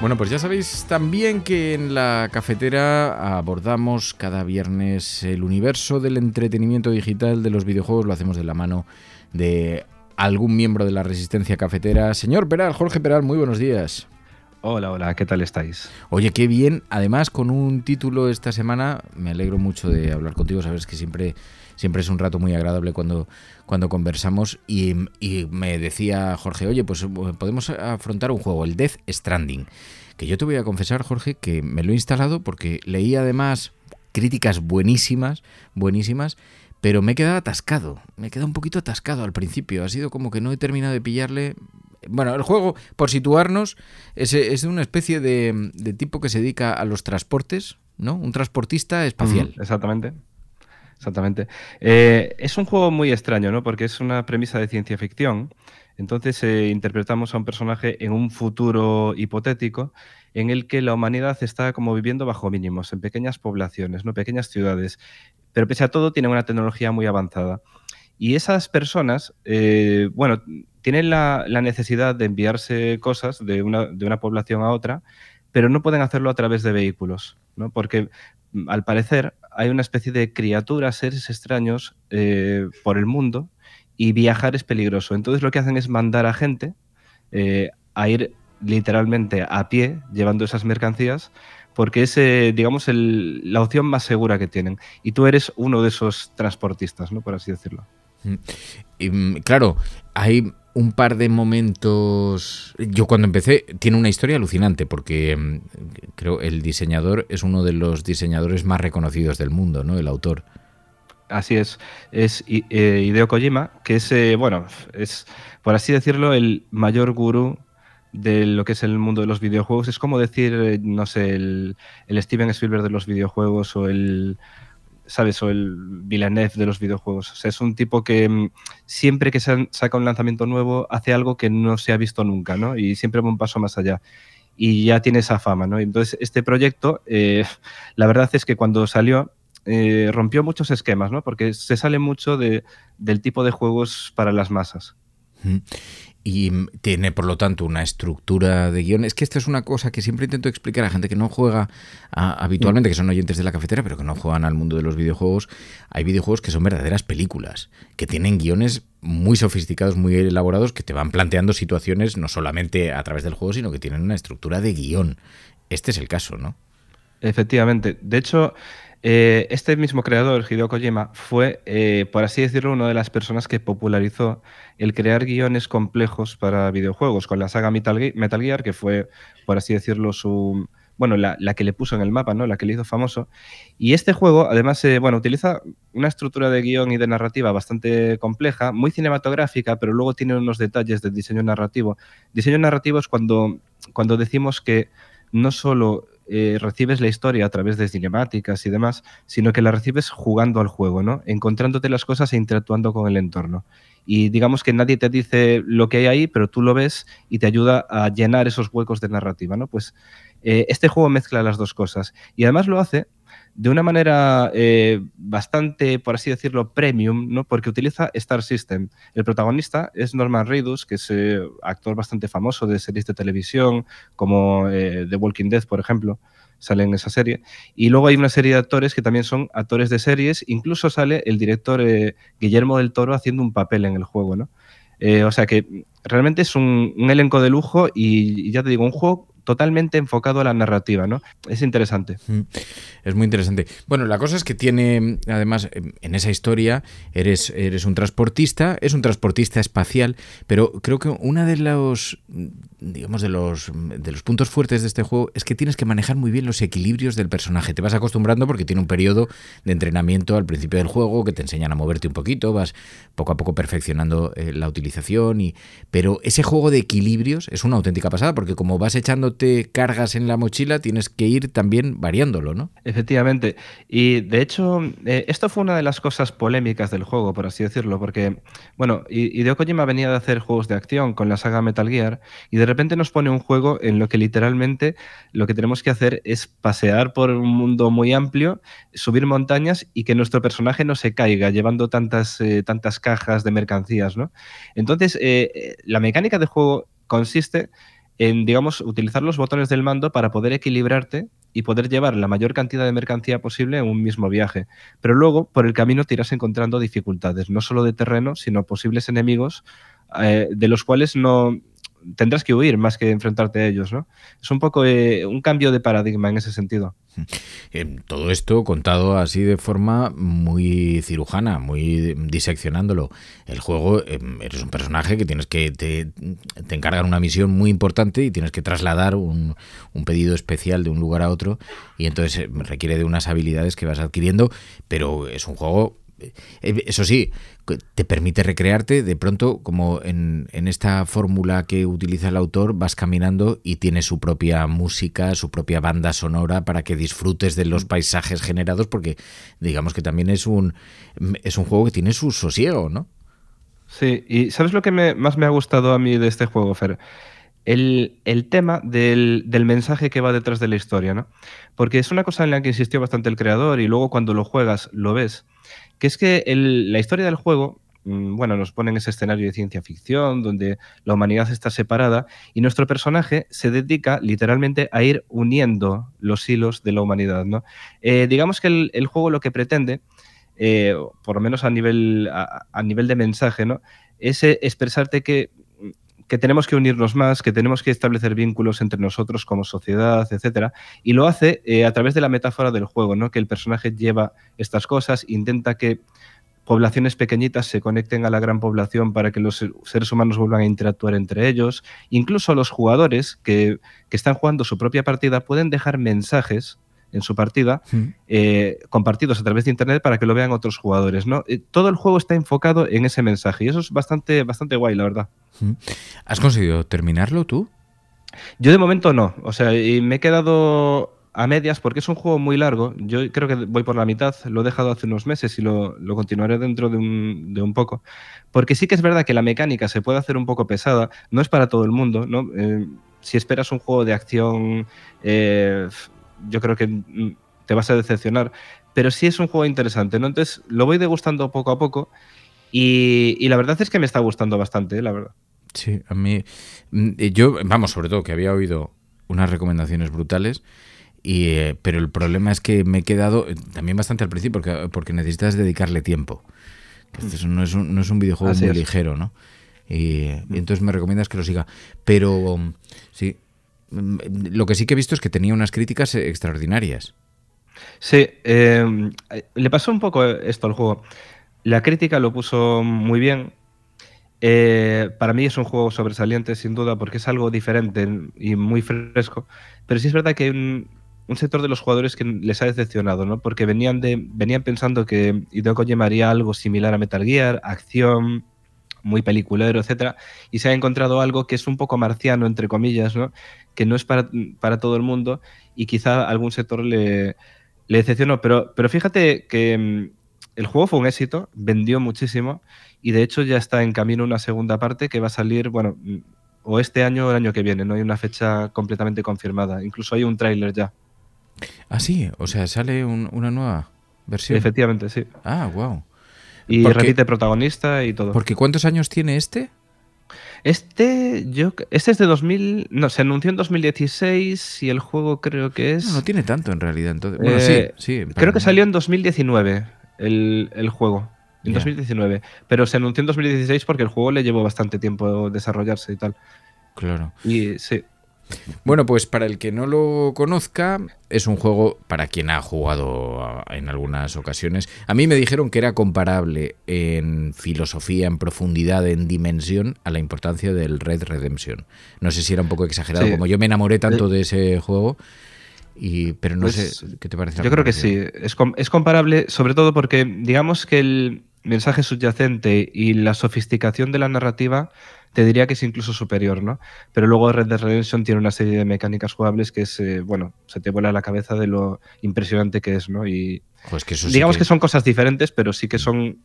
Bueno, pues ya sabéis también que en la cafetera abordamos cada viernes el universo del entretenimiento digital de los videojuegos. Lo hacemos de la mano de algún miembro de la resistencia cafetera. Señor Peral, Jorge Peral, muy buenos días. Hola, hola, ¿qué tal estáis? Oye, qué bien. Además, con un título esta semana, me alegro mucho de hablar contigo. Sabes que siempre, siempre es un rato muy agradable cuando, cuando conversamos. Y, me decía Jorge, oye, pues podemos afrontar un juego, el Death Stranding. Que yo te voy a confesar, Jorge, que me lo he instalado porque leí además críticas buenísimas, buenísimas, pero me he quedado atascado. Me he quedado un poquito atascado al principio. Ha sido como que no he terminado de pillarle. Bueno, el juego, por situarnos, es, es una especie de, tipo que se dedica a los transportes, ¿no? Un transportista espacial. Exactamente. Exactamente. Eh, es un juego muy extraño, ¿no? Porque es una premisa de ciencia ficción. Entonces eh, interpretamos a un personaje en un futuro hipotético en el que la humanidad está como viviendo bajo mínimos, en pequeñas poblaciones, ¿no? pequeñas ciudades, pero pese a todo tienen una tecnología muy avanzada. Y esas personas, eh, bueno, tienen la, necesidad de enviarse cosas de una, de una, población a otra, pero no pueden hacerlo a través de vehículos, ¿no? porque mm, al parecer hay una especie de criaturas, seres extraños eh, por el mundo y viajar es peligroso. Entonces lo que hacen es mandar a gente eh, a ir literalmente a pie llevando esas mercancías porque es, eh, digamos, la opción más segura que tienen. Y tú eres uno de esos transportistas, ¿no? Por así decirlo. Mm. Mm, claro, hay un par de momentos. Yo cuando empecé, tiene una historia alucinante, porque mm, creo el diseñador es uno de los diseñadores más reconocidos del mundo, ¿no? El autor. Así es, es eh, Hideo Kojima, que es, eh, bueno, es, por así decirlo, el mayor gurú de lo que es el mundo de los videojuegos. Es como decir, eh, no sé, el, el Steven Spielberg de los videojuegos o el, ¿sabes? O el Villeneuve de los videojuegos. Es un tipo que mm, siempre que saca un lanzamiento nuevo hace algo que no se ha visto nunca, ¿no? Y siempre va un paso más allá. Y ya tiene esa fama, ¿no? Entonces, este proyecto, eh, la verdad es que cuando salió, eh, rompió muchos esquemas, ¿no? Porque se sale mucho de, del tipo de juegos para las masas y tiene por lo tanto una estructura de guion. Es que esta es una cosa que siempre intento explicar a gente que no juega habitualmente, que son oyentes de la cafetera, pero que no juegan al mundo de los videojuegos. Hay videojuegos que son verdaderas películas, que tienen guiones muy sofisticados, muy elaborados, que te van planteando situaciones no solamente a través del juego, sino que tienen una estructura de guion. Este es el caso, ¿no? Efectivamente. De hecho, eh, este mismo creador, Hideo Kojima, fue, eh, por así decirlo, una de las personas que popularizó el crear guiones complejos para videojuegos con la saga Metal, Gear, que fue, por así decirlo, su, bueno, la, que le puso en el mapa, ¿no? La que le hizo famoso. Y este juego, además, eh, bueno, utiliza una estructura de guion y de narrativa bastante compleja, muy cinematográfica, pero luego tiene unos detalles de diseño narrativo. Diseño narrativo es cuando, cuando decimos que no solo eh, recibes la historia a través de cinemáticas y demás, sino que la recibes jugando al juego, ¿no? Encontrándote las cosas e interactuando con el entorno. Y digamos que nadie te dice lo que hay ahí, pero tú lo ves y te ayuda a llenar esos huecos de narrativa, ¿no? Pues eh, este juego mezcla las dos cosas. Y además lo hace de una manera eh, bastante, por así decirlo, premium, ¿no? porque utiliza Star System. El protagonista es Norman Reedus, que es eh, actor bastante famoso de series de televisión, como eh, The Walking Dead, por ejemplo, sale en esa serie. Y luego hay una serie de actores que también son actores de series, incluso sale el director Guillermo del Toro haciendo un papel en el juego. ¿no? o sea que realmente es un, elenco de lujo y ya te digo, un juego totalmente enfocado a la narrativa, ¿no? Es interesante. Es muy interesante. Bueno, la cosa es que tiene, además, en esa historia, eres, eres un transportista, es un transportista espacial, pero creo que una de los, digamos, de los, de los puntos fuertes de este juego es que tienes que manejar muy bien los equilibrios del personaje. Te vas acostumbrando porque tiene un periodo de entrenamiento al principio del juego que te enseñan a moverte un poquito, vas poco a poco perfeccionando eh, la utilización, y, pero ese juego de equilibrios es una auténtica pasada porque como vas echando cargas en la mochila, tienes que ir también variándolo, ¿no? Efectivamente. Y de hecho, eh, esto fue una de las cosas polémicas del juego, por así decirlo, porque, bueno, Hideo Kojima venía de hacer juegos de acción con la saga Metal Gear y de repente nos pone un juego en lo que literalmente lo que tenemos que hacer es pasear por un mundo muy amplio, subir montañas y que nuestro personaje no se caiga llevando tantas, eh, tantas cajas de mercancías, ¿no? Entonces, eh, la mecánica de juego consiste en, digamos, utilizar los botones del mando para poder equilibrarte y poder llevar la mayor cantidad de mercancía posible en un mismo viaje. Pero luego, por el camino, te irás encontrando dificultades, no solo de terreno, sino posibles enemigos eh, de los cuales no tendrás que huir más que enfrentarte a ellos, ¿no? Es un poco eh, un cambio de paradigma en ese sentido. Eh, todo esto contado así de forma muy cirujana, muy diseccionándolo. El juego, eres un personaje que tienes que te, te, encargan una misión muy importante y tienes que trasladar un, un pedido especial de un lugar a otro y entonces requiere de unas habilidades que vas adquiriendo, pero es un juego eso sí, te permite recrearte, de pronto, como en, esta fórmula que utiliza el autor, vas caminando y tiene su propia música, su propia banda sonora para que disfrutes de los paisajes generados, porque digamos que también es un, es un juego que tiene su sosiego, ¿no? Sí, y ¿sabes lo que más me ha gustado a mí de este juego, Fer? El, tema del, mensaje que va detrás de la historia, ¿no? Porque es una cosa en la que insistió bastante el creador y luego cuando lo juegas lo ves que es que la historia del juego, mm, bueno, nos pone en ese escenario de ciencia ficción donde la humanidad está separada y nuestro personaje se dedica literalmente a ir uniendo los hilos de la humanidad, ¿no? Eh, digamos que el, juego lo que pretende, eh, por lo menos a nivel, a, nivel de mensaje, ¿no? Es eh, expresarte que que tenemos que unirnos más, que tenemos que establecer vínculos entre nosotros como sociedad, etcétera, y lo hace eh, a través de la metáfora del juego, ¿no? Que el personaje lleva estas cosas, intenta que poblaciones pequeñitas se conecten a la gran población para que los seres humanos vuelvan a interactuar entre ellos. Incluso los jugadores que, que están jugando su propia partida pueden dejar mensajes en su partida, eh, compartidos a través de Internet para que lo vean otros jugadores. ¿no? Eh, todo el juego está enfocado en ese mensaje y eso es bastante, bastante guay, la verdad. ¿Has conseguido terminarlo tú? Yo de momento no, o sea, y me he quedado a medias porque es un juego muy largo. Yo creo que voy por la mitad, lo he dejado hace unos meses y lo, continuaré dentro de un, poco. Porque sí que es verdad que la mecánica se puede hacer un poco pesada, no es para todo el mundo, ¿no? Eh, si esperas un juego de acción yo creo que mm, te vas a decepcionar. Pero sí es un juego interesante, ¿no? Entonces lo voy degustando poco a poco y, la verdad es que me está gustando bastante, ¿eh? la verdad. Sí, a mí. Mm, yo, vamos, sobre todo que había oído unas recomendaciones brutales. Y, eh, pero el problema es que me he quedado eh, también bastante al principio porque, porque necesitas dedicarle tiempo. no, es un, no es un videojuego muy ligero, ¿no? Y, y, entonces me recomiendas que lo siga. Pero sí, Mm, lo que sí que he visto es que tenía unas críticas extraordinarias. Sí, em, le pasó un poco esto al juego. La crítica lo puso muy bien. Eh, para mí es un juego sobresaliente, sin duda, porque es algo diferente y muy fresco. Pero sí es verdad que hay un, sector de los jugadores que les ha decepcionado, ¿no? Porque venían, venían pensando que Hideo Kojima haría algo similar a Metal Gear, acción, muy peliculero, etcétera, y se ha encontrado algo que es un poco marciano, entre comillas, ¿no? que no es para, para todo el mundo y quizá algún sector le, le decepcionó. Pero, pero fíjate que mm, el juego fue un éxito, vendió muchísimo y de hecho ya está en camino una segunda parte que va a salir, bueno, mm, o este año o el año que viene, no hay una fecha completamente confirmada, incluso hay un tráiler ya. Ah, sí, o sea, sale una nueva versión. Efectivamente, sí. Ah, wow. Y repite protagonista y todo. Porque ¿cuántos años tiene este? Este, yo, este es de 2000, no, se anunció en 2016 y el juego creo que es... No, no tiene tanto en realidad. Entonces, bueno, sí, eh, sí. Creo que salió en 2019 el, el juego. En 2019. Pero se anunció en 2016 porque el juego le llevó bastante tiempo desarrollarse y tal. Claro. Y sí. Bueno, pues para el que no lo conozca, es un juego para quien ha jugado en algunas ocasiones. A mí me dijeron que era comparable en filosofía, en profundidad, en dimensión a la importancia del Red Redemption. No sé si era un poco exagerado, como yo me enamoré tanto eh, de ese juego. Y, pero no pues sé qué te parece. Yo creo que sí, es, es comparable, sobre todo porque digamos que el mensaje subyacente y la sofisticación de la narrativa te diría que es incluso superior, ¿no? Pero luego Red Dead Redemption tiene una serie de mecánicas jugables que es, eh, bueno, se te vuela la cabeza de lo impresionante que es, ¿no? Y pues que digamos que... son cosas diferentes, pero sí que son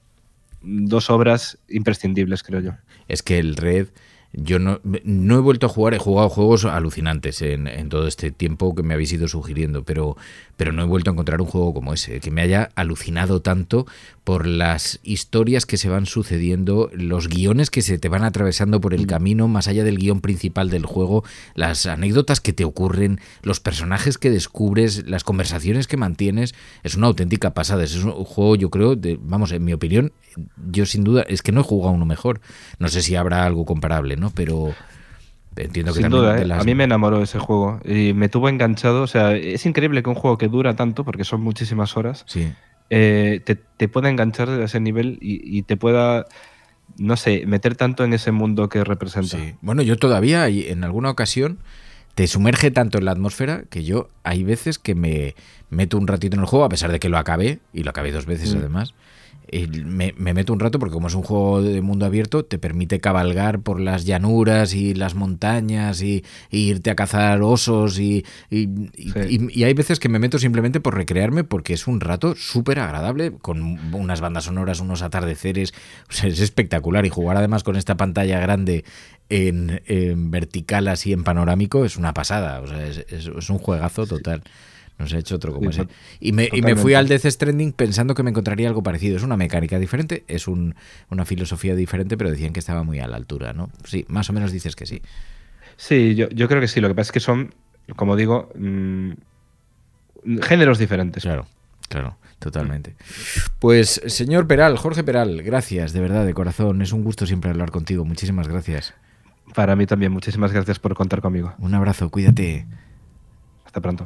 dos obras imprescindibles, creo yo. Es que el Red yo no, no he vuelto a jugar, he jugado juegos alucinantes en, en, todo este tiempo que me habéis ido sugiriendo, pero, pero no he vuelto a encontrar un juego como ese, que me haya alucinado tanto por las historias que se van sucediendo, los guiones que se te van atravesando por el mm. camino, más allá del guion principal del juego, las anécdotas que te ocurren, los personajes que descubres, las conversaciones que mantienes, es una auténtica pasada. Es un juego, yo creo, de, vamos, en mi opinión, yo sin duda, es que no he jugado uno mejor. No sé si habrá algo comparable, ¿no? Pero entiendo que Sin duda, ¿eh? a mí me enamoró ese juego y me tuvo enganchado. O sea, es increíble que un juego que dura tanto, porque son muchísimas horas, eh, te, pueda enganchar a ese nivel y, te pueda, no sé, meter tanto en ese mundo que representa. Bueno, yo todavía, en alguna ocasión, te sumerge tanto en la atmósfera que yo hay veces que me meto un ratito en el juego, a pesar de que lo acabé, y lo acabé dos veces mm. además me, meto un rato porque como es un juego de mundo abierto, te permite cabalgar por las llanuras y las montañas y, irte a cazar osos y, y, hay veces que me meto simplemente por recrearme porque es un rato súper agradable con unas bandas sonoras, unos atardeceres, es espectacular. Y jugar además con esta pantalla grande en, vertical así en panorámico es una pasada, o sea, es, es un juegazo total. Se ha hecho otro como ese. Y me, y me, fui al Death Stranding pensando que me encontraría algo parecido. Es una mecánica diferente, es un, una filosofía diferente, pero decían que estaba muy a la altura, ¿no? Sí, más o menos dices que sí. Sí, yo, yo creo que sí. Lo que pasa es que son, como digo, mm, géneros diferentes. Claro, claro. Totalmente. Pues, señor Peral, Jorge Peral, gracias, de verdad, de corazón. Es un gusto siempre hablar contigo. Muchísimas gracias. Para mí también, muchísimas gracias por contar conmigo. Un abrazo, cuídate. Hasta pronto.